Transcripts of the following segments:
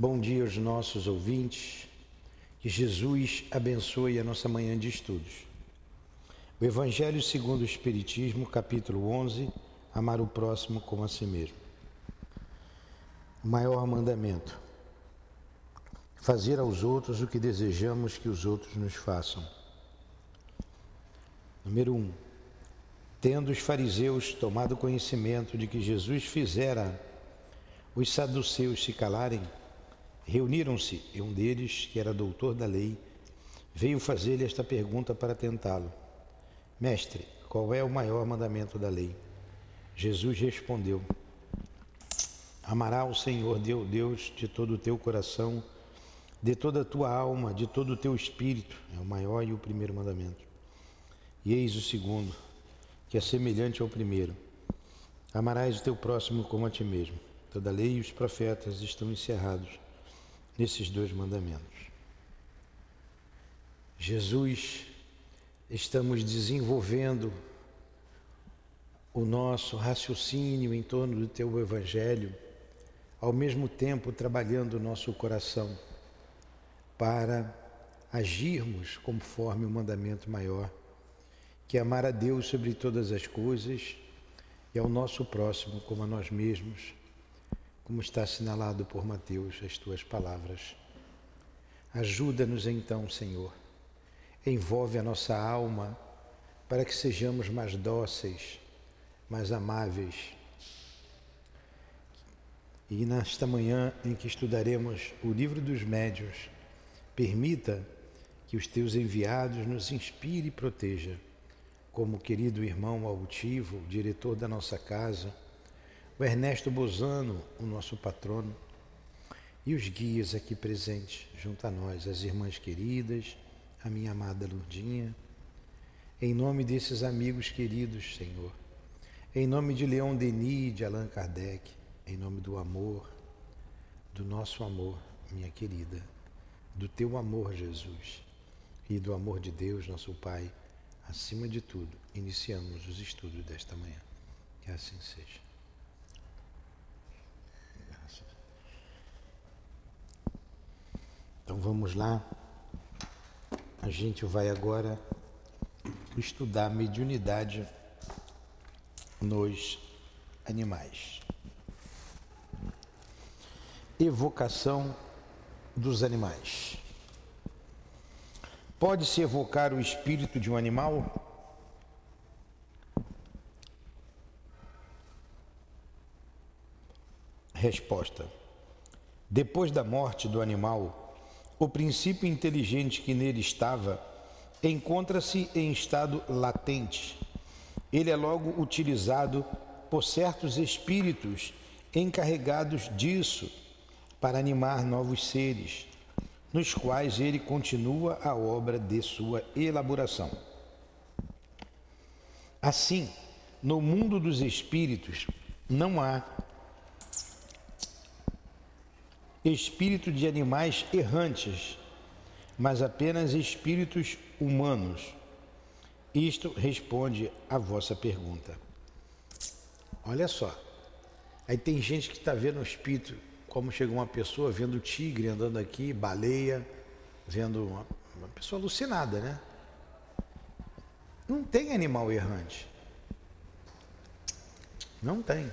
Bom dia aos nossos ouvintes. Que Jesus abençoe a nossa manhã de estudos. O Evangelho segundo o Espiritismo, capítulo 11, amar o próximo como a si mesmo. O maior mandamento: fazer aos outros o que desejamos que os outros nos façam. Número 1. Um, tendo os fariseus tomado conhecimento de que Jesus fizera os saduceus se calarem, reuniram-se e um deles, que era doutor da lei, veio fazer-lhe esta pergunta para tentá-lo: Mestre, qual é o maior mandamento da lei? Jesus respondeu: Amará o Senhor teu Deus de todo o teu coração, de toda a tua alma, de todo o teu espírito. É o maior e o primeiro mandamento. E eis o segundo, que é semelhante ao primeiro: Amarás o teu próximo como a ti mesmo. Toda a lei e os profetas estão encerrados nesses dois mandamentos. Jesus estamos desenvolvendo o nosso raciocínio em torno do teu evangelho, ao mesmo tempo trabalhando o nosso coração para agirmos conforme o mandamento maior, que é amar a Deus sobre todas as coisas e ao nosso próximo como a nós mesmos, como está assinalado por Mateus as tuas palavras. Ajuda-nos então, Senhor envolve a nossa alma para que sejamos mais dóceis, mais amáveis. E nesta manhã em que estudaremos o livro dos médios, permita que os teus enviados nos inspire e proteja, como querido irmão altivo, diretor da nossa casa, o Ernesto Bozano, o nosso patrono, e os guias aqui presentes junto a nós, as irmãs queridas, a minha amada Lurdinha, em nome desses amigos queridos, Senhor, em nome de Leon Denis, de Allan Kardec, em nome do amor, do nosso amor, minha querida, do teu amor, Jesus, e do amor de Deus, nosso Pai, acima de tudo, iniciamos os estudos desta manhã. Que assim seja. Então vamos lá. A gente vai agora estudar mediunidade nos animais. Evocação dos animais. Pode-se evocar o espírito de um animal? Resposta: Depois da morte do animal, o princípio inteligente que nele estava encontra-se em estado latente. Ele é logo utilizado por certos espíritos encarregados disso para animar novos seres, nos quais ele continua a obra de sua elaboração. Assim, no mundo dos espíritos não há espírito de animais errantes, mas apenas espíritos humanos. Isto responde à vossa pergunta. Olha só, aí tem gente que está vendo o espírito, como chegou uma pessoa vendo tigre andando aqui, baleia, vendo uma, uma pessoa alucinada, né? Não tem animal errante. Não tem.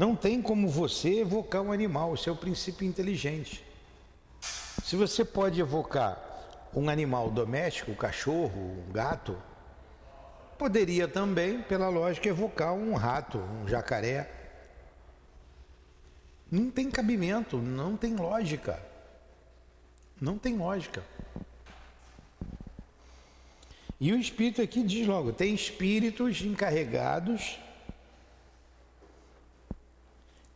Não tem como você evocar um animal, isso é o princípio inteligente. Se você pode evocar um animal doméstico, um cachorro, um gato, poderia também, pela lógica, evocar um rato, um jacaré. Não tem cabimento, não tem lógica. Não tem lógica. E o espírito aqui diz logo: tem espíritos encarregados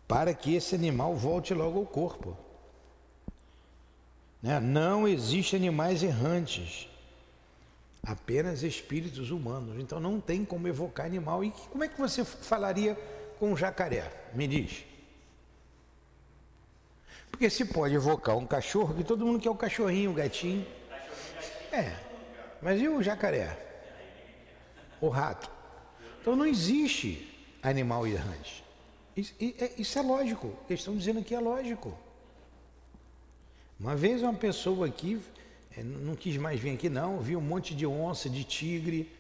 para que esse animal volte logo ao corpo. Né? Não existe animais errantes, apenas espíritos humanos. Então não tem como evocar animal. E como é que você falaria com um jacaré? Me diz. Porque se pode evocar um cachorro, que todo mundo quer o cachorrinho, o gatinho. É, mas e o jacaré? O rato? Então não existe animal errante. Isso, é, isso é lógico. Eles estão dizendo que é lógico. Uma vez uma pessoa aqui é, não quis mais vir aqui não, viu um monte de onça, de tigre,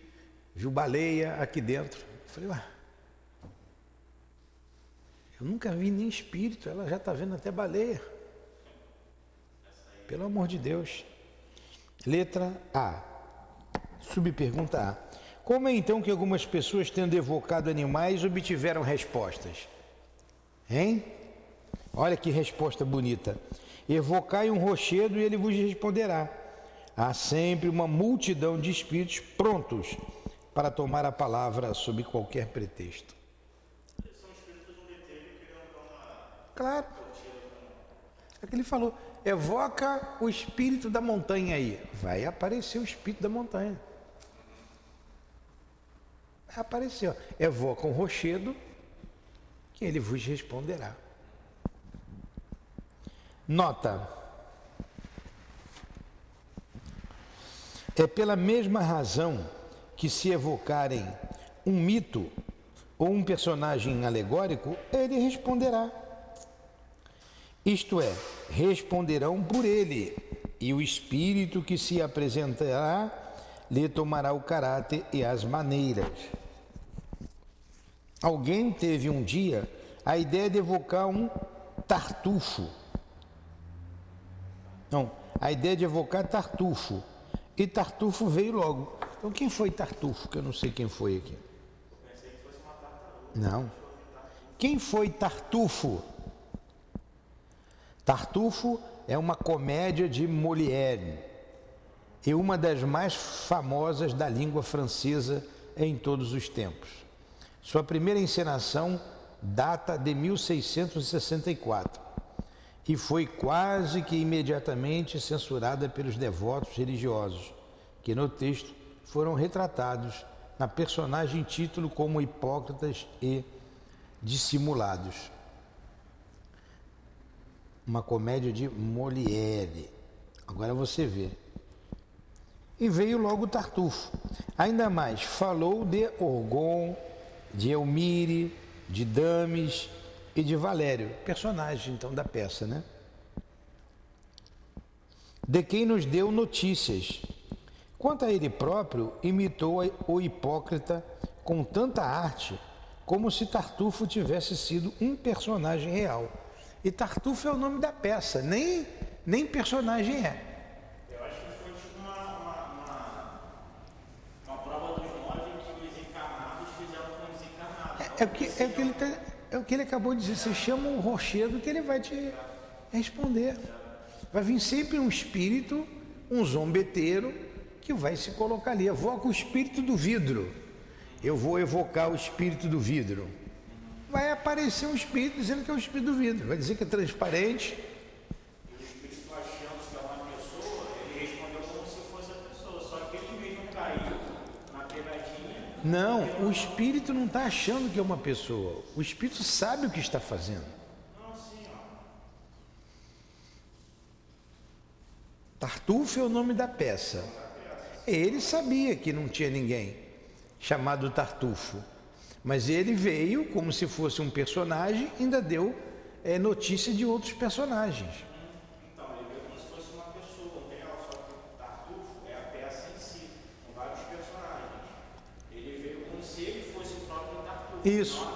viu baleia aqui dentro. Eu falei, ué, eu nunca vi nem espírito, ela já está vendo até baleia. Pelo amor de Deus. Letra A. Subpergunta A. Como é então que algumas pessoas, tendo evocado animais, obtiveram respostas? Hein? Olha que resposta bonita. Evocai um rochedo e ele vos responderá. Há sempre uma multidão de espíritos prontos para tomar a palavra sob qualquer pretexto. Claro. É que ele falou, evoca o espírito da montanha aí. Vai aparecer o espírito da montanha. Vai aparecer. Evoca um rochedo que ele vos responderá. Nota. É pela mesma razão que se evocarem um mito ou um personagem alegórico, ele responderá. Isto é, responderão por ele, e o espírito que se apresentará lhe tomará o caráter e as maneiras. Alguém teve um dia a ideia de evocar um tartufo. Não, a ideia de evocar tartufo. E tartufo veio logo. Então quem foi tartufo? Que eu não sei quem foi aqui. Não. Quem foi tartufo? Tartufo é uma comédia de Molière e uma das mais famosas da língua francesa em todos os tempos. Sua primeira encenação data de 1664 e foi quase que imediatamente censurada pelos devotos religiosos, que no texto foram retratados na personagem título como hipócritas e dissimulados uma comédia de Molière. Agora você vê. E veio logo Tartufo. Ainda mais, falou de Orgon, de Elmire, de Dames e de Valério, personagem então da peça, né? De quem nos deu notícias. Quanto a ele próprio, imitou o hipócrita com tanta arte como se Tartufo tivesse sido um personagem real. E Tartufo é o nome da peça, nem, nem personagem é. Eu acho que foi tipo uma, uma, uma, uma prova dos nove que os encarnados fizeram com os encarnados. É, o, que, é, o que ele tá, é o que ele acabou de dizer. Você chama um rochedo que ele vai te responder. Vai vir sempre um espírito, um zombeteiro, que vai se colocar ali. Evoca o espírito do vidro. Eu vou evocar o espírito do vidro vai aparecer um espírito dizendo que é o espírito do vidro, vai dizer que é transparente. E o espírito achando que é uma pessoa, ele respondeu como se fosse a pessoa, só que ele mesmo caiu na pegadinha. Não, o espírito não está achando que é uma pessoa, o espírito sabe o que está fazendo. Tartufo é o nome da peça. Ele sabia que não tinha ninguém chamado Tartufo. Mas ele veio como se fosse um personagem, ainda deu é, notícia de outros personagens. Então, ele veio como se fosse uma pessoa, entendeu? Só que o Tartufo é a peça em si, com vários personagens. Ele veio como se ele fosse o próprio Tartufo, Isso.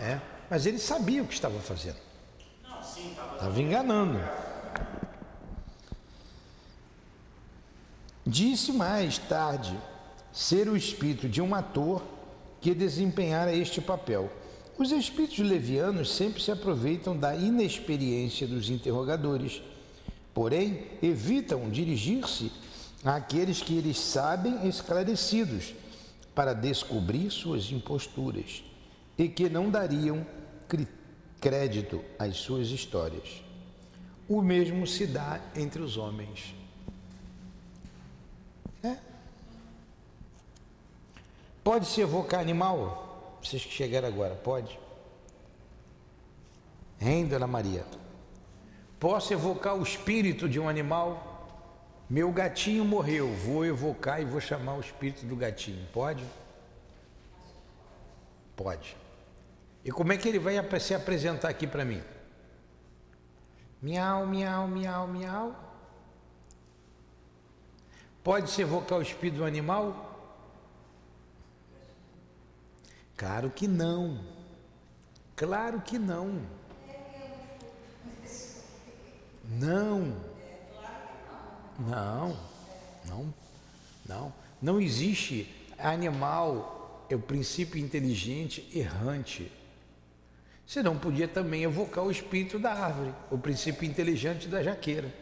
É, mas ele sabia o que estava fazendo. Estava enganando. Disse mais tarde ser o espírito de um ator que desempenhara este papel. Os espíritos levianos sempre se aproveitam da inexperiência dos interrogadores, porém evitam dirigir-se àqueles que eles sabem esclarecidos para descobrir suas imposturas e que não dariam crédito às suas histórias. O mesmo se dá entre os homens. Pode-se evocar animal? Vocês que chegaram agora, pode? Hein, Dona Maria? Posso evocar o espírito de um animal? Meu gatinho morreu, vou evocar e vou chamar o espírito do gatinho. Pode? Pode. E como é que ele vai se apresentar aqui para mim? Miau, miau, miau, miau. Pode-se evocar o espírito do animal? Claro que não. Claro que não. Não. Não. Não. Não. Não existe animal, é o princípio inteligente errante. Você não podia também evocar o espírito da árvore, o princípio inteligente da jaqueira.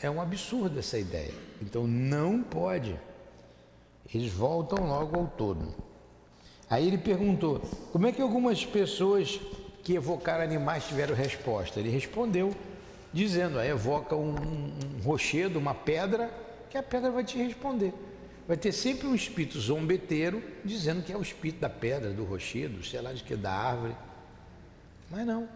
É, é um absurdo essa ideia. Então não pode. Eles voltam logo ao todo. Aí ele perguntou: como é que algumas pessoas que evocaram animais tiveram resposta? Ele respondeu, dizendo: ah, evoca um, um rochedo, uma pedra, que a pedra vai te responder. Vai ter sempre um espírito zombeteiro dizendo que é o espírito da pedra, do rochedo, sei lá de que, da árvore. Mas não.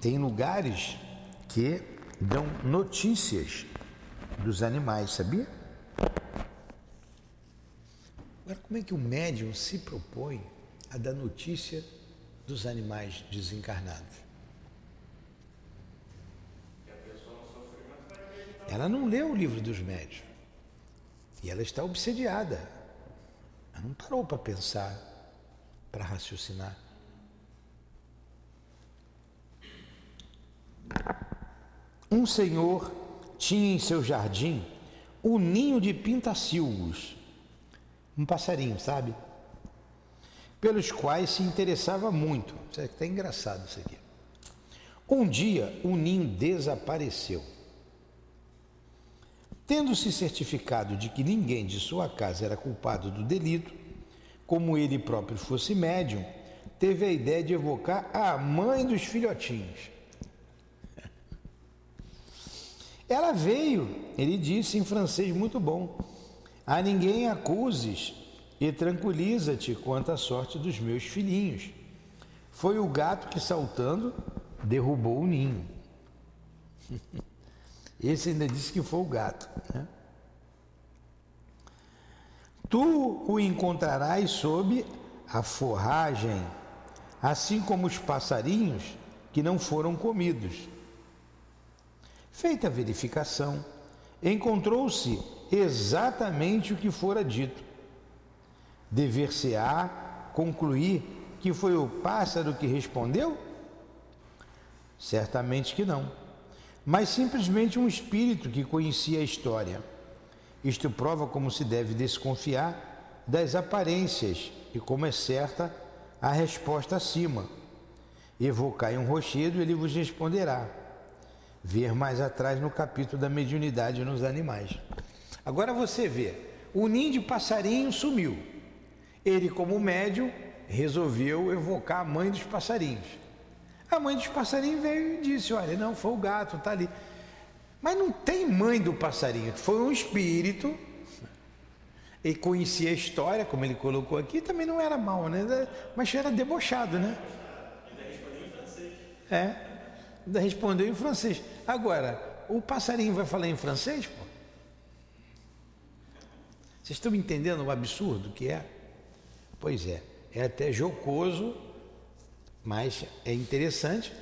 Tem lugares que dão notícias dos animais, sabia? Agora, como é que o médium se propõe a dar notícia dos animais desencarnados? Ela não leu o livro dos médios. E ela está obsediada. Ela não parou para pensar, para raciocinar. Um senhor tinha em seu jardim um ninho de pintacilgos, um passarinho, sabe? Pelos quais se interessava muito. Isso é até engraçado isso aqui. Um dia o ninho desapareceu. Tendo-se certificado de que ninguém de sua casa era culpado do delito, como ele próprio fosse médium, teve a ideia de evocar a mãe dos filhotinhos. Ela veio, ele disse em francês muito bom: A ninguém acuses e tranquiliza-te quanto à sorte dos meus filhinhos. Foi o gato que, saltando, derrubou o ninho. Esse ainda disse que foi o gato. Né? Tu o encontrarás sob a forragem, assim como os passarinhos que não foram comidos Feita a verificação, encontrou-se exatamente o que fora dito. Dever-se-á concluir que foi o pássaro que respondeu? Certamente que não, mas simplesmente um espírito que conhecia a história. Isto prova como se deve desconfiar das aparências e como é certa a resposta acima. Evocai um rochedo, ele vos responderá ver mais atrás no capítulo da mediunidade nos animais. Agora você vê, o ninho de passarinho sumiu. Ele, como médium, resolveu evocar a mãe dos passarinhos. A mãe dos passarinhos veio e disse: Olha, não, foi o gato, está ali. Mas não tem mãe do passarinho, foi um espírito. Ele conhecia a história, como ele colocou aqui, também não era mal, né? Mas era debochado, né? Ainda respondeu em francês. É, ainda respondeu em francês. Agora, o passarinho vai falar em francês, pô? Vocês estão entendendo o absurdo que é? Pois é, é até jocoso, mas é interessante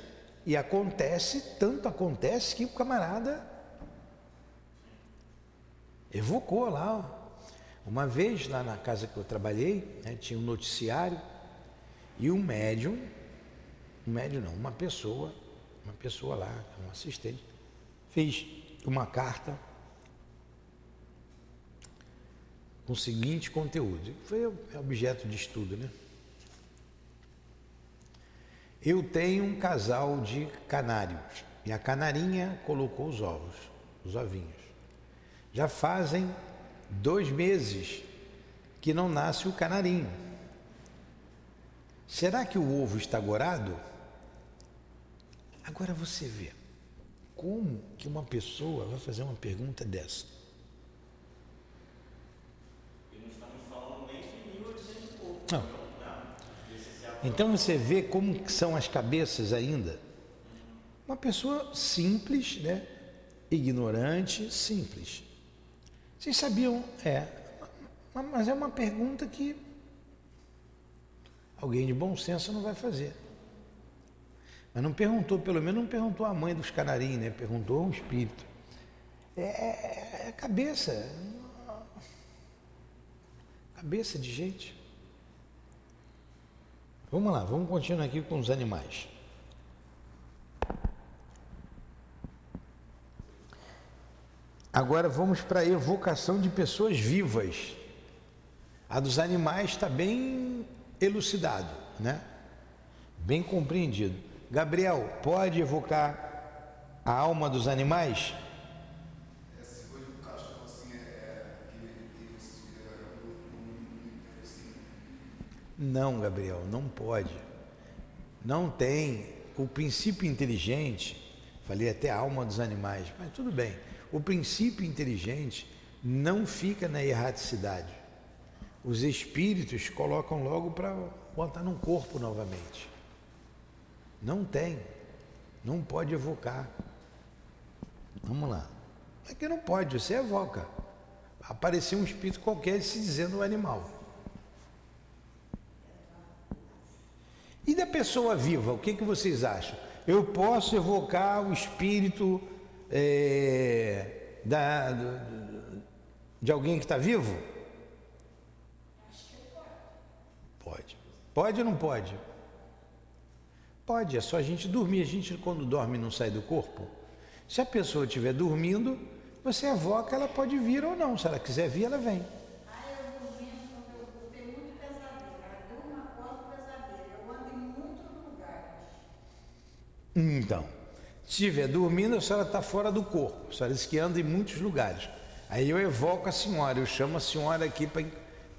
e acontece, tanto acontece que o camarada evocou lá. Uma vez lá na casa que eu trabalhei, né, tinha um noticiário e um médium, um médium não, uma pessoa uma pessoa lá, um assistente, fez uma carta com o seguinte conteúdo. Foi objeto de estudo, né? Eu tenho um casal de canários e a canarinha colocou os ovos, os ovinhos. Já fazem dois meses que não nasce o canarinho. Será que o ovo está gorado? Agora você vê como que uma pessoa vai fazer uma pergunta dessa. Não. Então você vê como são as cabeças ainda. Uma pessoa simples, né? Ignorante, simples. Vocês sabiam? É. Mas é uma pergunta que Alguém de bom senso não vai fazer. Mas não perguntou, pelo menos não perguntou a mãe dos canarinhos, né? Perguntou um espírito. É, é, é cabeça. Cabeça de gente. Vamos lá, vamos continuar aqui com os animais. Agora vamos para a evocação de pessoas vivas. A dos animais está bem elucidado, né? Bem compreendido. Gabriel, pode evocar a alma dos animais? Não, Gabriel, não pode. Não tem o princípio inteligente, falei até a alma dos animais, mas tudo bem. O princípio inteligente não fica na erraticidade. Os espíritos colocam logo para botar num corpo novamente. Não tem. Não pode evocar. Vamos lá. É que não pode, você evoca. Apareceu um espírito qualquer se dizendo um animal. E da pessoa viva, o que, que vocês acham? Eu posso evocar o espírito é, da, de alguém que está vivo? Pode. Pode ou não pode? Pode, é só a gente dormir. A gente, quando dorme, não sai do corpo. Se a pessoa estiver dormindo, você evoca, ela pode vir ou não. Se ela quiser vir, ela vem. Então, se estiver dormindo, a senhora está fora do corpo. A senhora diz que anda em muitos lugares. Aí eu evoco a senhora, eu chamo a senhora aqui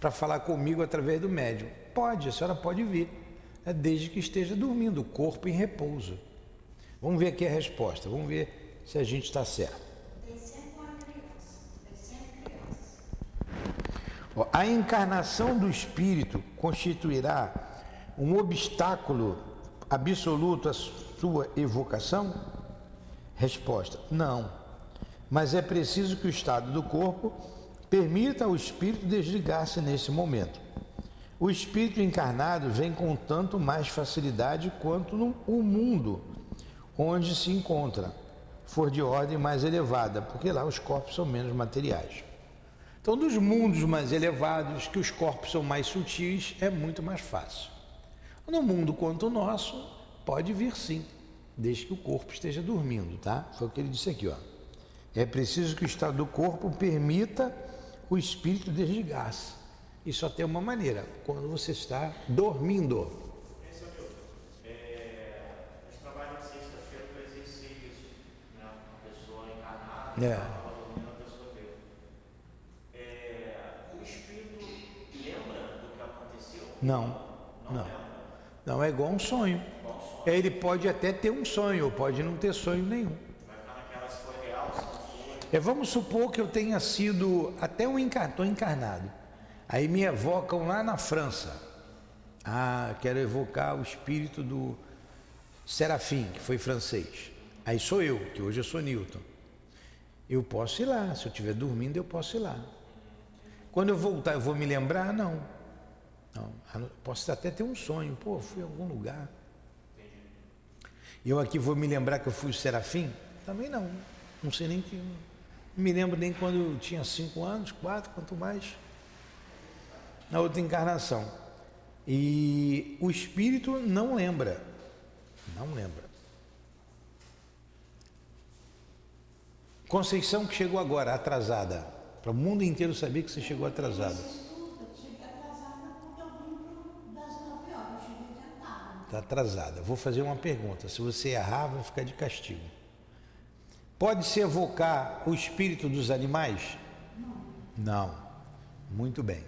para falar comigo através do médium. Pode, a senhora pode vir, é desde que esteja dormindo, o corpo em repouso. Vamos ver aqui a resposta, vamos ver se a gente está certo. A encarnação do espírito constituirá um obstáculo absoluto à sua evocação? Resposta: não. Mas é preciso que o estado do corpo permita ao espírito desligar-se nesse momento. O espírito encarnado vem com tanto mais facilidade quanto no, o mundo onde se encontra for de ordem mais elevada, porque lá os corpos são menos materiais. Então, dos mundos mais elevados, que os corpos são mais sutis, é muito mais fácil. No mundo quanto o nosso, pode vir sim desde que o corpo esteja dormindo, tá? Foi o que ele disse aqui, ó. É preciso que o estado do corpo permita o espírito desligar-se. E só tem uma maneira, quando você está dormindo. É o espírito lembra do que aconteceu? Não, Não? Não é igual um sonho. Ele pode até ter um sonho, pode não ter sonho nenhum. É, vamos supor que eu tenha sido até um encartão encarnado. Aí me evocam lá na França. Ah, quero evocar o espírito do Serafim, que foi francês. Aí sou eu, que hoje eu sou Newton. Eu posso ir lá, se eu estiver dormindo, eu posso ir lá. Quando eu voltar, eu vou me lembrar? Não. Não. Posso até ter um sonho, pô, fui a algum lugar. Eu aqui vou me lembrar que eu fui o Serafim? Também não. Não sei nem que. Não me lembro nem quando eu tinha cinco anos, quatro, quanto mais. Na outra encarnação. E o espírito não lembra. Não lembra. Conceição que chegou agora, atrasada. Para o mundo inteiro saber que você chegou atrasada. Eu cheguei atrasada porque eu vim pro- das 9 horas, eu cheguei adiantada. Está atrasada. Vou fazer uma pergunta. Se você errar, vai ficar de castigo. Pode-se evocar o espírito dos animais? Não. Muito bem.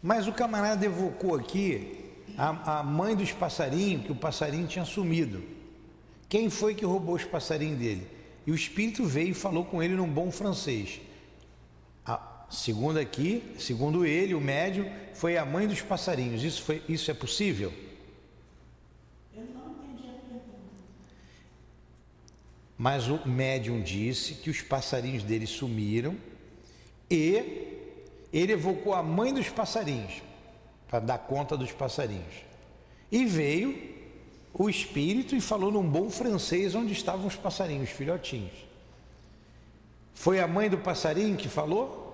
Mas o camarada evocou aqui a, a mãe dos passarinhos, que o passarinho tinha sumido. Quem foi que roubou os passarinhos dele? E o espírito veio e falou com ele num bom francês. Segundo aqui, segundo ele, o médium, foi a mãe dos passarinhos. Isso, foi, isso é possível? Eu não entendi a pergunta. Mas o médium disse que os passarinhos dele sumiram e ele evocou a mãe dos passarinhos para dar conta dos passarinhos. E veio o espírito e falou num bom francês onde estavam os passarinhos, os filhotinhos. Foi a mãe do passarinho que falou?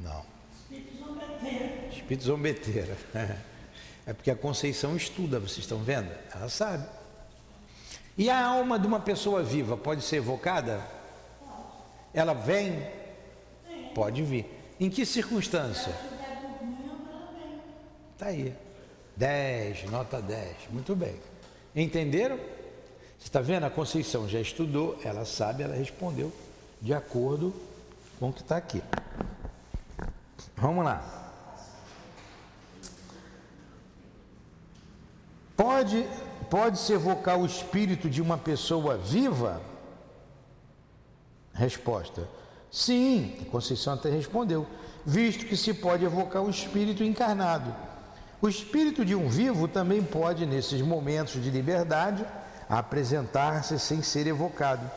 Não. Espírito zombeteiro. Espírito zombeteira. É porque a Conceição estuda, vocês estão vendo? Ela sabe. E a alma de uma pessoa viva pode ser evocada? Ela vem? Pode vir. Em que circunstância? Se estiver dormindo, ela vem. Tá aí. 10, nota 10. Muito bem. Entenderam? Você está vendo? A Conceição já estudou, ela sabe, ela respondeu de acordo com o que está aqui. Vamos lá. Pode, pode se evocar o espírito de uma pessoa viva? Resposta: Sim, Conceição até respondeu, visto que se pode evocar o espírito encarnado. O espírito de um vivo também pode, nesses momentos de liberdade, apresentar-se sem ser evocado.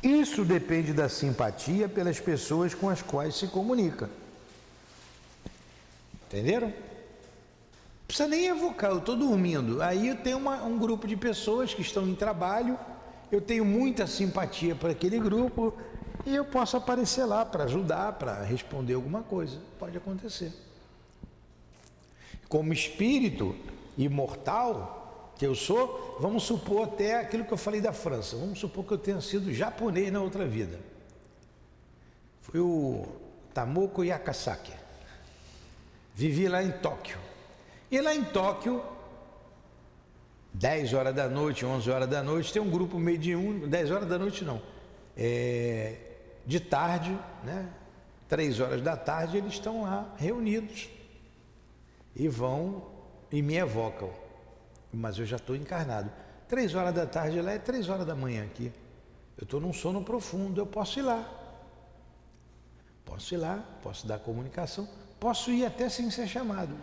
Isso depende da simpatia pelas pessoas com as quais se comunica. Entenderam? Não precisa nem evocar, eu estou dormindo. Aí eu tenho uma- um grupo de pessoas que estão em trabalho, eu tenho muita simpatia para aquele grupo e eu posso aparecer lá para ajudar, para responder alguma coisa. Pode acontecer. Como espírito imortal que eu sou, vamos supor até aquilo que eu falei da França. Vamos supor que eu tenha sido japonês na outra vida. Foi o Tamoko Yakasaki. Vivi lá em Tóquio. E lá em Tóquio, 10 horas da noite, 11 horas da noite, tem um grupo mediúnico, 10 horas da noite não, é, de tarde, né? 3 horas da tarde, eles estão lá reunidos e vão e me evocam. Mas eu já estou encarnado. 3 horas da tarde lá é 3 horas da manhã aqui. Eu estou num sono profundo, eu posso ir lá. Posso ir lá, posso dar comunicação, posso ir até sem ser chamado.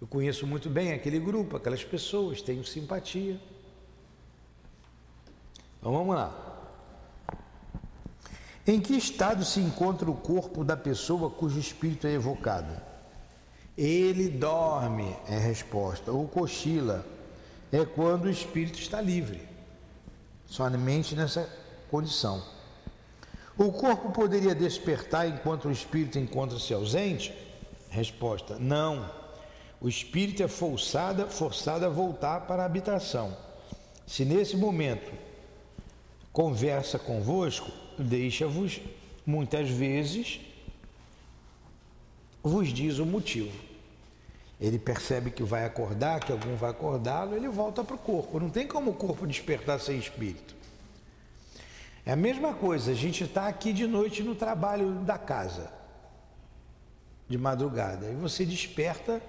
Eu conheço muito bem aquele grupo, aquelas pessoas, tenho simpatia. Então vamos lá. Em que estado se encontra o corpo da pessoa cujo espírito é evocado? Ele dorme, é a resposta, ou cochila, é quando o espírito está livre, somente nessa condição. O corpo poderia despertar enquanto o espírito encontra-se ausente? Resposta: não. O espírito é forçado, forçado a voltar para a habitação. Se nesse momento conversa convosco, deixa-vos, muitas vezes, vos diz o motivo. Ele percebe que vai acordar, que algum vai acordá-lo, ele volta para o corpo. Não tem como o corpo despertar sem espírito. É a mesma coisa, a gente está aqui de noite no trabalho da casa, de madrugada, e você desperta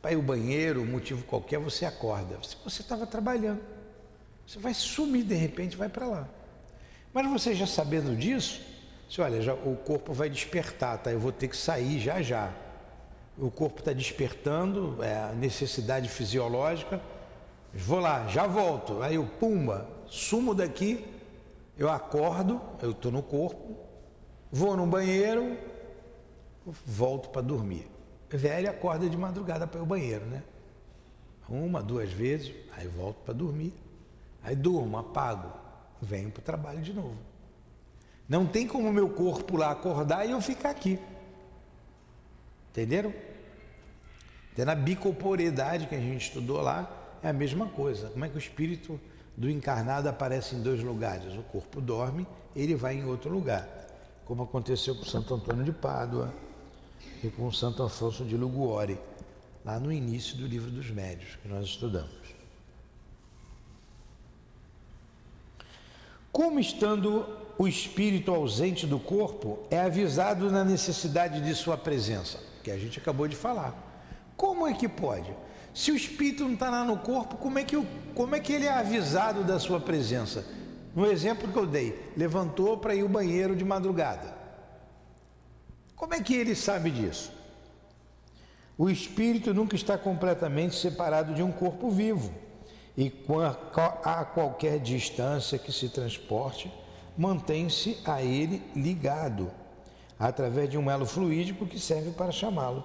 para ir ao banheiro, motivo qualquer, você acorda. Você estava trabalhando, você vai sumir de repente, vai para lá. Mas você já sabendo disso, você olha, já, o corpo vai despertar, tá? Eu vou ter que sair já já. O corpo está despertando, é a necessidade fisiológica. Vou lá, já volto. Aí eu, pumba, sumo daqui, eu acordo, eu estou no corpo, vou no banheiro, volto para dormir. Velho acorda de madrugada para ao banheiro, né? Uma, duas vezes, aí volto para dormir. Aí durmo, apago, venho para o trabalho de novo. Não tem como meu corpo lá acordar e eu ficar aqui. Entenderam? Até na bicorporeidade que a gente estudou lá, é a mesma coisa. Como é que o espírito do encarnado aparece em dois lugares? O corpo dorme, ele vai em outro lugar. Como aconteceu com Santo Antônio de Pádua e com Santo Afonso de Luguore, lá no início do livro dos médios que nós estudamos. Como estando o espírito ausente do corpo, é avisado na necessidade de sua presença, que a gente acabou de falar. Como é que pode? Se o espírito não está lá no corpo, como é, que, o- como é que ele é avisado da sua presença? No exemplo que eu dei, levantou para ir ao banheiro de madrugada. Como é que ele sabe disso? O espírito nunca está completamente separado de um corpo vivo e a qualquer distância que se transporte, mantém-se a ele ligado, através de um elo fluídico que serve para chamá-lo.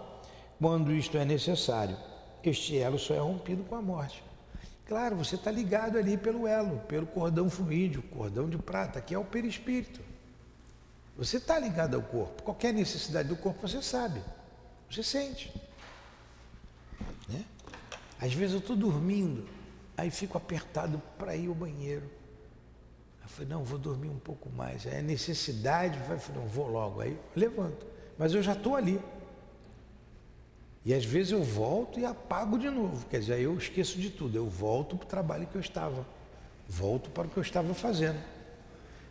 quando isto é necessário. Este elo só é rompido com a morte. Claro, você está ligado ali pelo elo, pelo cordão fluídico, cordão de prata, que é o perispírito. Você está ligado ao corpo. Qualquer necessidade do corpo você sabe, você sente. Né? Às vezes eu estou dormindo, aí fico apertado para ir ao banheiro. Eu falei, não, vou dormir um pouco mais. Aí a necessidade, vai, falei, não, vou logo. Aí levanto. Mas eu já estou ali. E às vezes eu volto e apago de novo. Quer dizer, eu esqueço de tudo. Eu volto para o trabalho que eu estava. Volto para o que eu estava fazendo.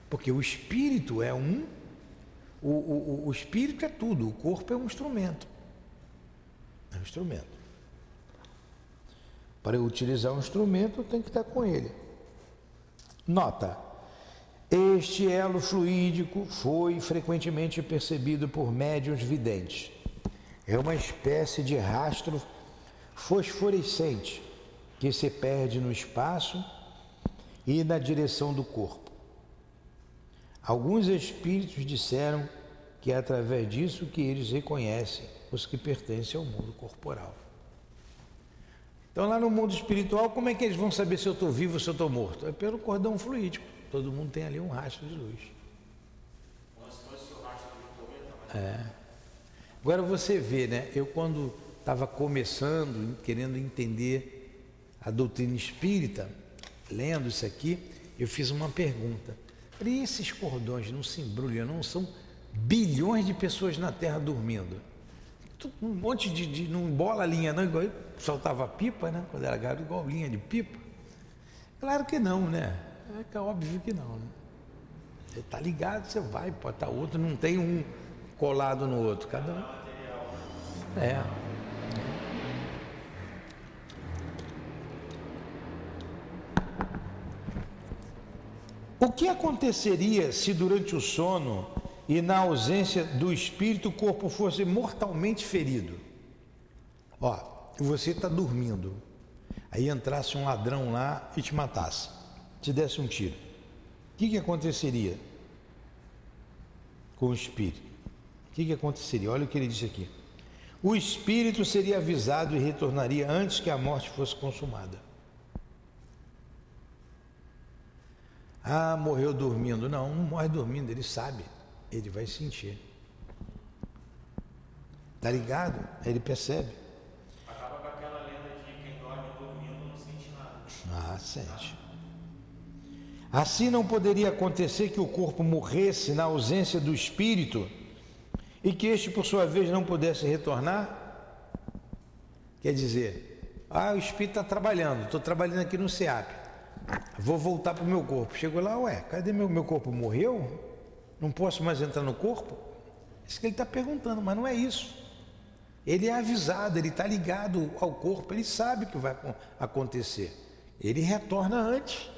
Porque o espírito é um. O, o, o espírito é tudo, o corpo é um instrumento. É um instrumento. Para eu utilizar um instrumento, eu tenho que estar com ele. Nota: este elo fluídico foi frequentemente percebido por médiuns videntes. É uma espécie de rastro fosforescente que se perde no espaço e na direção do corpo. Alguns espíritos disseram que é através disso que eles reconhecem os que pertencem ao mundo corporal. Então, lá no mundo espiritual, como é que eles vão saber se eu estou vivo ou se eu estou morto? É pelo cordão fluídico. Todo mundo tem ali um rastro de luz. É. Agora você vê, né? Eu quando estava começando, querendo entender a doutrina espírita, lendo isso aqui, eu fiz uma pergunta. Falei, esses cordões não se embrulham, não são bilhões de pessoas na Terra dormindo? um monte de, de não bola linha, não, igual soltava pipa, né? Quando era garoto, igual linha de pipa. Claro que não, né? É, é óbvio que não. Né? Você está ligado, você vai, pode estar tá outro, não tem um colado no outro, cada um. É. O que aconteceria se durante o sono e na ausência do espírito o corpo fosse mortalmente ferido? Ó, você está dormindo, aí entrasse um ladrão lá e te matasse, te desse um tiro. O que, que aconteceria com o espírito? O que, que aconteceria? Olha o que ele disse aqui. O espírito seria avisado e retornaria antes que a morte fosse consumada. Ah, morreu dormindo. Não, não morre dormindo, ele sabe, ele vai sentir. Tá ligado? Ele percebe. Acaba com aquela lenda de quem dorme dormindo não sente nada. Ah, sente. Assim não poderia acontecer que o corpo morresse na ausência do espírito e que este, por sua vez, não pudesse retornar? Quer dizer, ah, o espírito está trabalhando, estou trabalhando aqui no SEAP, vou voltar para o meu corpo. Chego lá, ué, cadê meu, meu corpo? Morreu? Não posso mais entrar no corpo? Isso que ele está perguntando, mas não é isso. Ele é avisado, ele está ligado ao corpo, ele sabe o que vai acontecer. Ele retorna antes.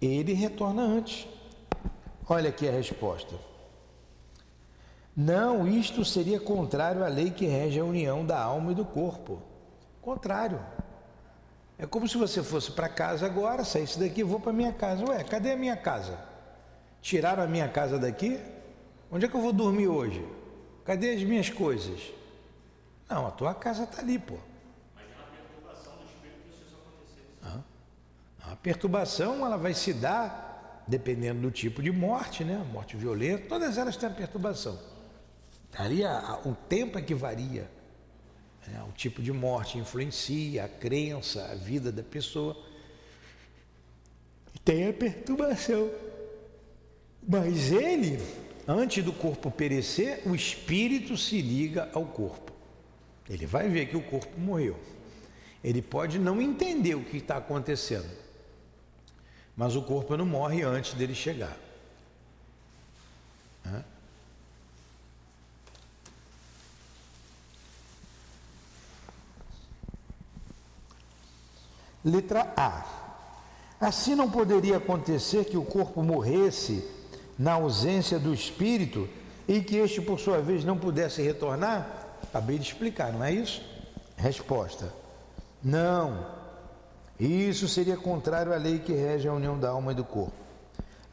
Ele retorna antes. Olha aqui a resposta. Não, isto seria contrário à lei que rege a união da alma e do corpo. Contrário. É como se você fosse para casa agora, saísse daqui e vou para minha casa. Ué, cadê a minha casa? Tiraram a minha casa daqui? Onde é que eu vou dormir hoje? Cadê as minhas coisas? Não, a tua casa está ali, pô. A perturbação ela vai se dar dependendo do tipo de morte, né? Morte violenta, todas elas têm a perturbação. Ali a, a, o tempo é que varia. Né? O tipo de morte influencia a crença, a vida da pessoa. Tem a perturbação. Mas ele, antes do corpo perecer, o espírito se liga ao corpo. Ele vai ver que o corpo morreu. Ele pode não entender o que está acontecendo, mas o corpo não morre antes dele chegar. Letra A. Assim não poderia acontecer que o corpo morresse na ausência do espírito e que este, por sua vez, não pudesse retornar? Acabei de explicar, não é isso? Resposta: Não. Isso seria contrário à lei que rege a união da alma e do corpo.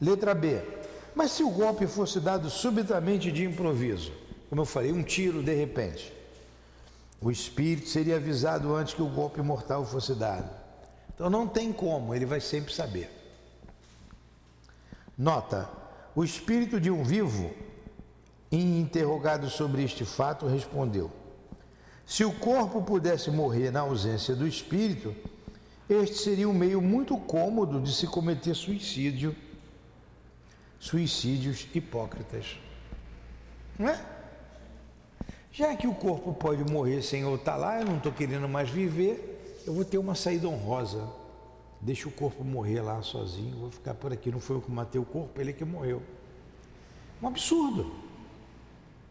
Letra B. Mas se o golpe fosse dado subitamente de improviso, como eu falei, um tiro de repente, O espírito seria avisado antes que o golpe mortal fosse dado. Então não tem como, ele vai sempre saber. Nota: o espírito de um vivo, interrogado sobre este fato, respondeu: Se o corpo pudesse morrer na ausência do espírito, este seria um meio muito cômodo de se cometer suicídio, suicídios hipócritas. Não é? Já que o corpo pode morrer sem eu estar lá, eu não estou querendo mais viver, eu vou ter uma saída honrosa. Deixa o corpo morrer lá sozinho, vou ficar por aqui. Não foi eu que matei o corpo, ele é que morreu. Um absurdo.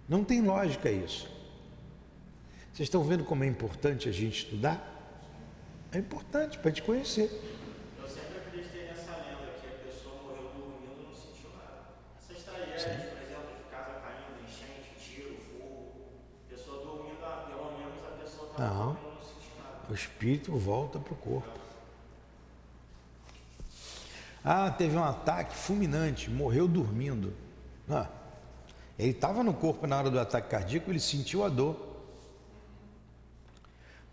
Não tem lógica isso. Vocês estão vendo como é importante a gente estudar? É importante para te conhecer. Eu sempre acreditei nessa lenda que a pessoa morreu dormindo e não sentiu nada. Essas tragédias, por exemplo, de casa caindo, enchente, tiro, fogo, pessoa dormindo, pelo menos a pessoa estava Não. dormindo e não sentiu nada. O espírito volta para o corpo. Ah, teve um ataque fulminante, morreu dormindo. Ah, ele estava no corpo na hora do ataque cardíaco, ele sentiu a dor.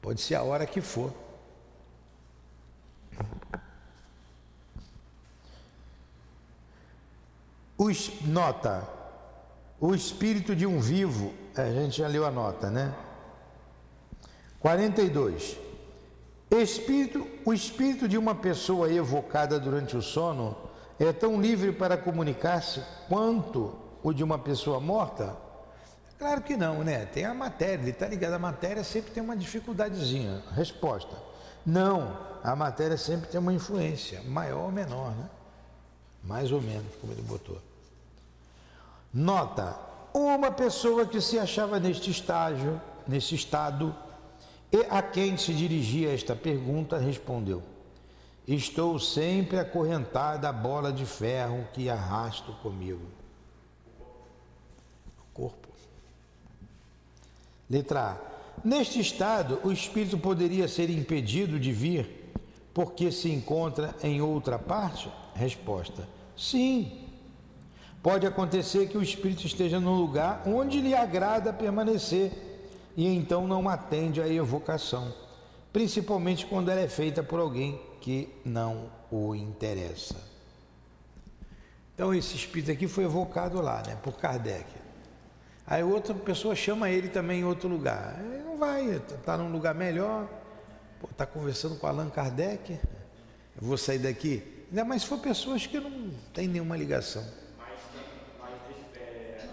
Pode ser a hora que for. O, es- nota, o espírito de um vivo, a gente já leu a nota, né? 42. Espírito, o espírito de uma pessoa evocada durante o sono é tão livre para comunicar-se quanto o de uma pessoa morta? Claro que não, né? Tem a matéria, ele está ligado à matéria, sempre tem uma dificuldadezinha. Resposta: Não, a matéria sempre tem uma influência, maior ou menor, né? Mais ou menos, como ele botou. Nota: uma pessoa que se achava neste estágio, nesse estado, e a quem se dirigia esta pergunta respondeu: Estou sempre acorrentada à bola de ferro que arrasto comigo. Corpo. Letra A. Neste estado, o espírito poderia ser impedido de vir porque se encontra em outra parte? Resposta: Sim. Pode acontecer que o espírito esteja num lugar onde lhe agrada permanecer e então não atende à evocação, principalmente quando ela é feita por alguém que não o interessa. Então esse espírito aqui foi evocado lá, né, por Kardec. Aí outra pessoa chama ele também em outro lugar. Ele não vai, está num lugar melhor, está conversando com Allan Kardec. Eu vou sair daqui. Ainda mais se for pessoas que não têm nenhuma ligação. Mas, tem, mas é,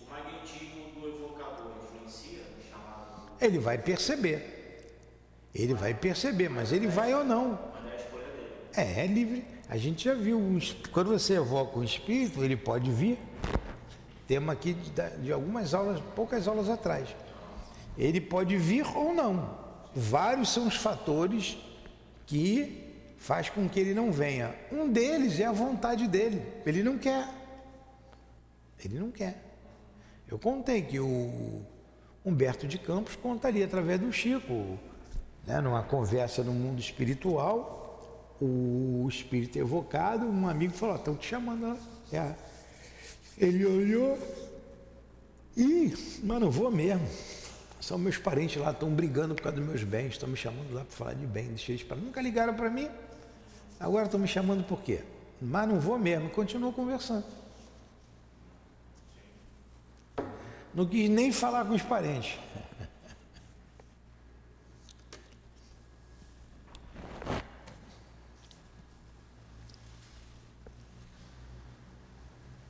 o magnetismo do evocador influencia no chamado, Ele vai perceber. Ele vai perceber, mas ele vai ou não. é. É, livre. A gente já viu, quando você evoca um espírito, ele pode vir. Tema aqui de, de algumas aulas, poucas aulas atrás. Ele pode vir ou não. Vários são os fatores que faz com que ele não venha. Um deles é a vontade dele. Ele não quer. Ele não quer. Eu contei que o Humberto de Campos contaria através do Chico, né, numa conversa no mundo espiritual, o espírito evocado, um amigo falou, estão te chamando. É. Ele olhou e, mas não vou mesmo. São meus parentes lá, estão brigando por causa dos meus bens, estão me chamando lá para falar de bem, deixa eles para. Nunca ligaram para mim, agora estão me chamando por quê? Mas não vou mesmo, continuou conversando. Não quis nem falar com os parentes.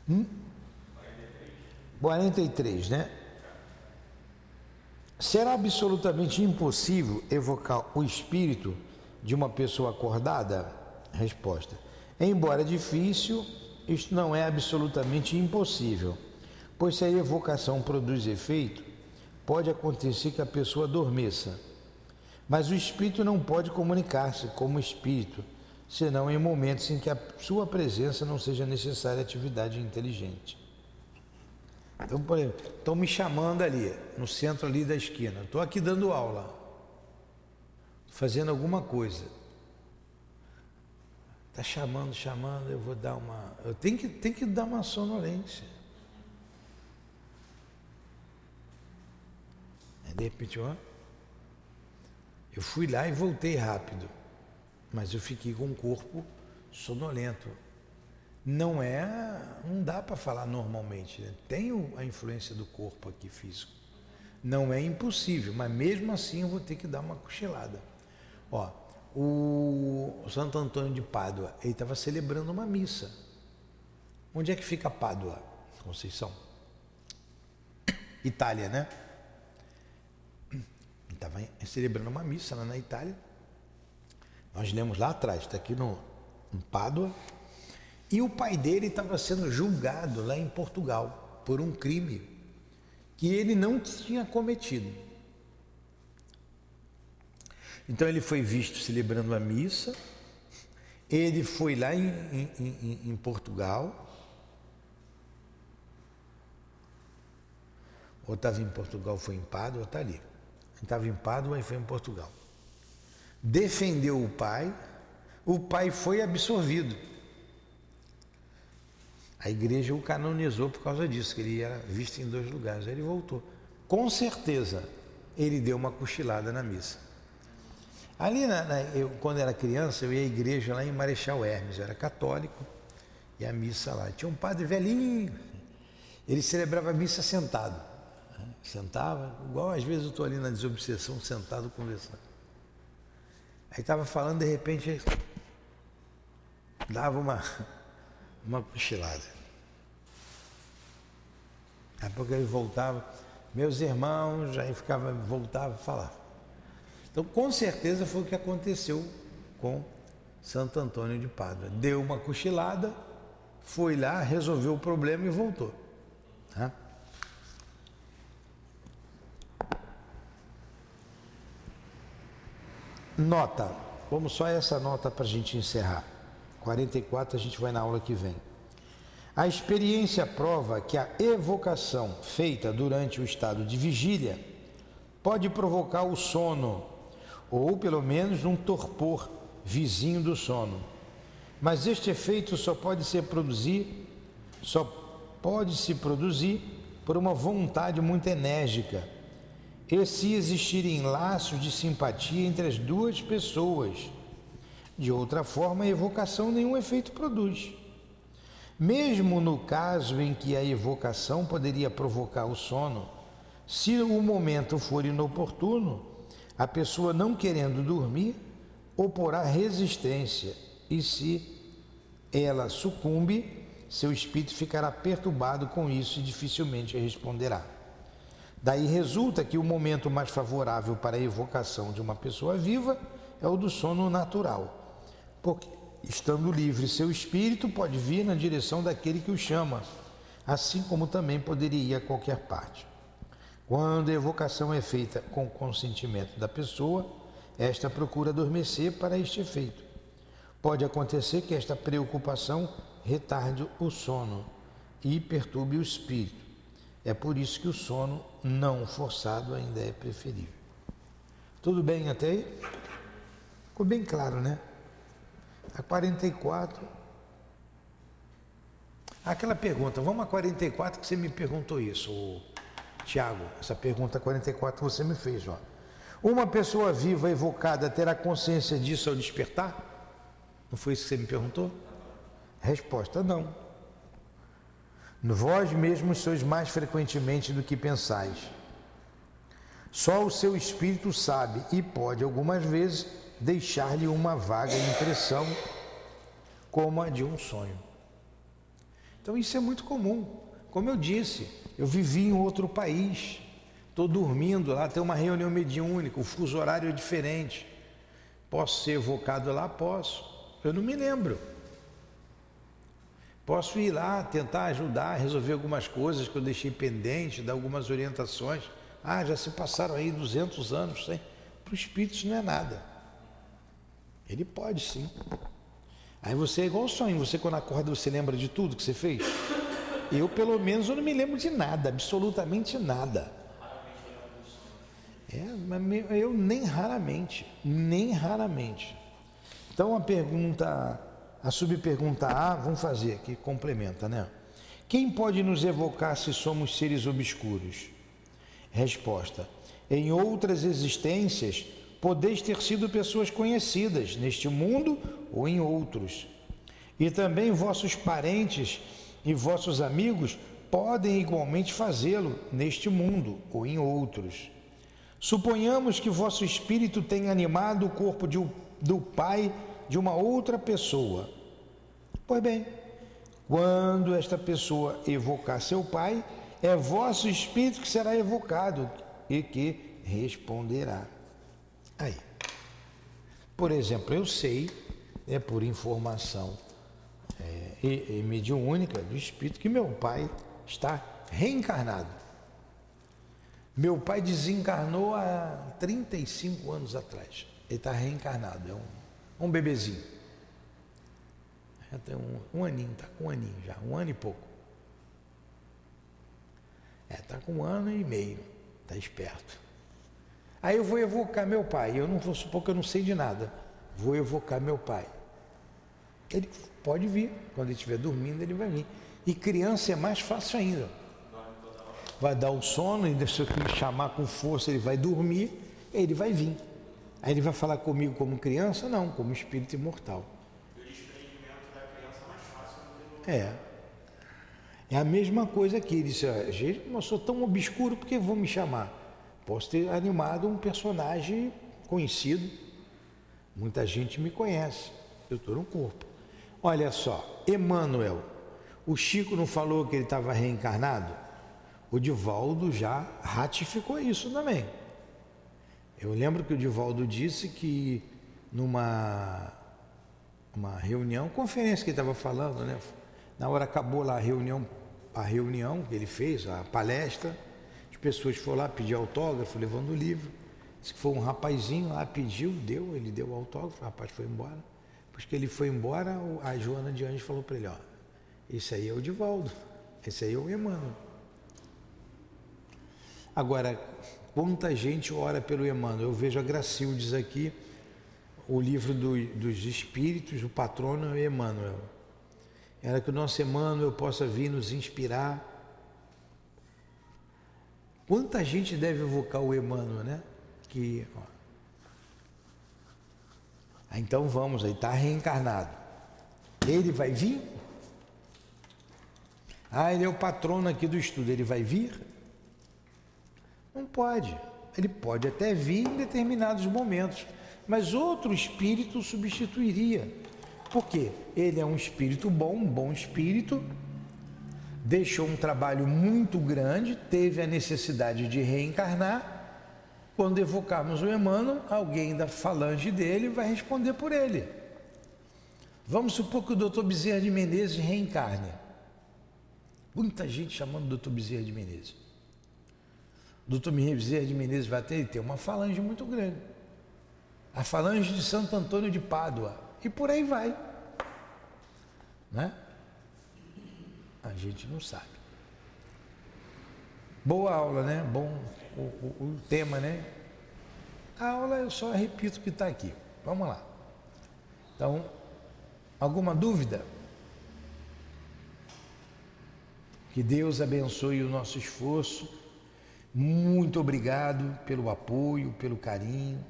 Hum? 43, né? Será absolutamente impossível evocar o espírito de uma pessoa acordada? Resposta: Embora difícil, isto não é absolutamente impossível, pois se a evocação produz efeito, pode acontecer que a pessoa adormeça. Mas o espírito não pode comunicar-se como espírito, senão em momentos em que a sua presença não seja necessária atividade inteligente. Então, por exemplo, estão me chamando ali, no centro ali da esquina. Estou aqui dando aula, fazendo alguma coisa. Está chamando, chamando, eu vou dar uma. Eu tenho que, tenho que dar uma sonolência. De repente, ó, eu fui lá e voltei rápido, mas eu fiquei com o corpo sonolento. Não é, não dá para falar normalmente, né? tem a influência do corpo aqui físico. Não é impossível, mas mesmo assim eu vou ter que dar uma cochilada. Ó, o Santo Antônio de Pádua, ele estava celebrando uma missa. Onde é que fica Pádua? Conceição. Itália, né? Estava celebrando uma missa lá na Itália. Nós lemos lá atrás, está aqui no, em Pádua. E o pai dele estava sendo julgado lá em Portugal por um crime que ele não tinha cometido. Então ele foi visto celebrando a missa, ele foi lá em, em, em, em Portugal, ou estava em Portugal, foi em Pádua, está ali. Estava em Pádua e foi em Portugal. Defendeu o pai, o pai foi absorvido. A igreja o canonizou por causa disso, que ele era visto em dois lugares. Ele voltou. Com certeza, ele deu uma cochilada na missa. Ali, na, na, eu, quando era criança, eu ia à igreja lá em Marechal Hermes, eu era católico, e a missa lá. Tinha um padre velhinho, ele celebrava a missa sentado. Sentava, igual às vezes eu estou ali na desobsessão, sentado conversando. Aí estava falando, de repente, dava uma, uma cochilada. Daqui a pouco ele voltava, meus irmãos, aí ficava, voltava a falar. Então, com certeza foi o que aconteceu com Santo Antônio de Pádua. Deu uma cochilada, foi lá, resolveu o problema e voltou. Tá? Nota, vamos só essa nota para a gente encerrar. 44 a gente vai na aula que vem. A experiência prova que a evocação feita durante o estado de vigília pode provocar o sono ou pelo menos um torpor vizinho do sono. Mas este efeito só pode ser produzir, só pode se produzir por uma vontade muito enérgica e se existirem laços de simpatia entre as duas pessoas. De outra forma, a evocação nenhum efeito produz. Mesmo no caso em que a evocação poderia provocar o sono, se o momento for inoportuno, a pessoa não querendo dormir oporá resistência e se ela sucumbe, seu espírito ficará perturbado com isso e dificilmente responderá. Daí resulta que o momento mais favorável para a evocação de uma pessoa viva é o do sono natural, porque estando livre, seu espírito pode vir na direção daquele que o chama, assim como também poderia ir a qualquer parte. Quando a evocação é feita com consentimento da pessoa, esta procura adormecer para este efeito. Pode acontecer que esta preocupação retarde o sono e perturbe o espírito. É por isso que o sono não forçado ainda é preferível. Tudo bem até aí? Ficou bem claro, né? A 44. Aquela pergunta, vamos a 44 que você me perguntou isso. Tiago, essa pergunta 44 você me fez, ó. Uma pessoa viva evocada terá consciência disso ao despertar? Não foi isso que você me perguntou? Resposta: não. Vós mesmos sois mais frequentemente do que pensais. Só o seu espírito sabe e pode, algumas vezes, deixar-lhe uma vaga impressão, como a de um sonho. Então, isso é muito comum. Como eu disse, eu vivi em outro país, estou dormindo lá, tem uma reunião mediúnica, o fuso horário é diferente. Posso ser evocado lá? Posso. Eu não me lembro. Posso ir lá, tentar ajudar, resolver algumas coisas que eu deixei pendente, dar algumas orientações. Ah, já se passaram aí 200 anos. Para o espírito isso não é nada. Ele pode sim. Aí você é igual o sonho, você quando acorda você lembra de tudo que você fez? Eu, pelo menos, eu não me lembro de nada, absolutamente nada. É, eu nem raramente, nem raramente. Então a pergunta, a subpergunta A, vamos fazer aqui, complementa, né? Quem pode nos evocar se somos seres obscuros? Resposta: Em outras existências, podeis ter sido pessoas conhecidas neste mundo ou em outros. E também vossos parentes e vossos amigos podem igualmente fazê-lo neste mundo ou em outros. Suponhamos que vosso espírito tenha animado o corpo de, do pai de uma outra pessoa. Pois bem, quando esta pessoa evocar seu pai, é vosso espírito que será evocado e que responderá. Aí, por exemplo, eu sei, é por informação é, e, e mediúnica do espírito, que meu pai está reencarnado. Meu pai desencarnou há 35 anos atrás. Ele está reencarnado, é um, um bebezinho. Já tem um, um aninho, está com um aninho já, um ano e pouco. É, está com um ano e meio, está esperto. Aí eu vou evocar meu pai. Eu não vou supor que eu não sei de nada. Vou evocar meu pai. Ele pode vir. Quando ele estiver dormindo, ele vai vir. E criança é mais fácil ainda. Vai dar o sono, e se eu chamar com força, ele vai dormir, ele vai vir. Aí ele vai falar comigo como criança? Não, como espírito imortal. O desprendimento da criança é mais fácil do que. É. É a mesma coisa aqui. Ele disse, ah, gente, eu sou tão obscuro, por que vão me chamar? Posso ter animado um personagem conhecido. Muita gente me conhece. Eu estou no corpo. Olha só, Emmanuel. O Chico não falou que ele estava reencarnado? O Divaldo já ratificou isso também. Eu lembro que o Divaldo disse que numa uma reunião, conferência que ele estava falando, né? Na hora acabou lá a reunião, a reunião que ele fez, a palestra, as pessoas foram lá pedir autógrafo, levando o livro. Disse que foi um rapazinho lá, pediu, deu, ele deu o autógrafo, o rapaz foi embora. Depois que ele foi embora, a Joana de Anjos falou para ele, ó, esse aí é o Divaldo, esse aí é o Emmanuel. Agora, quanta gente ora pelo Emmanuel? Eu vejo a Gracildes aqui, o livro do, dos Espíritos, o patrono é Emmanuel. Era que o nosso Emmanuel possa vir nos inspirar. Quanta gente deve evocar o Emmanuel, né? Que, ó. Ah, então vamos, aí está reencarnado. Ele vai vir? Ah, ele é o patrono aqui do estudo, ele vai vir? Não pode. Ele pode até vir em determinados momentos, mas outro espírito substituiria. Por quê? Ele é um espírito bom, um bom espírito, deixou um trabalho muito grande, teve a necessidade de reencarnar. Quando evocarmos o Emmanuel, alguém da falange dele vai responder por ele. Vamos supor que o doutor Bezerra de Menezes reencarne. Muita gente chamando o doutor Bezerra de Menezes. Doutor Bezerra de Menezes vai ter, uma falange muito grande. A falange de Santo Antônio de Pádua. E por aí vai. Né? A gente não sabe. Boa aula, né? Bom o, o, o tema, né? A aula eu só repito o que está aqui. Vamos lá. Então, alguma dúvida? Que Deus abençoe o nosso esforço. Muito obrigado pelo apoio, pelo carinho,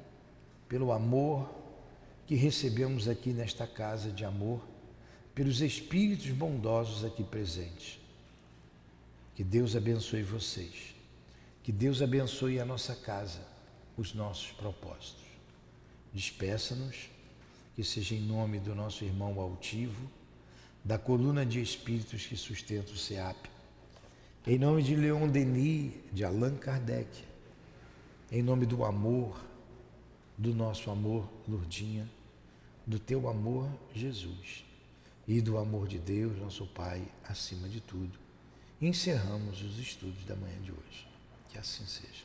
pelo amor que recebemos aqui nesta casa de amor, pelos espíritos bondosos aqui presentes. Que Deus abençoe vocês. Que Deus abençoe a nossa casa, os nossos propósitos. Despeça-nos, que seja em nome do nosso irmão altivo, da coluna de espíritos que sustenta o SEAP, em nome de Leon Denis, de Allan Kardec, em nome do amor, do nosso amor, Lourdinha, do teu amor, Jesus, e do amor de Deus, nosso Pai, acima de tudo, encerramos os estudos da manhã de hoje. Que assim seja.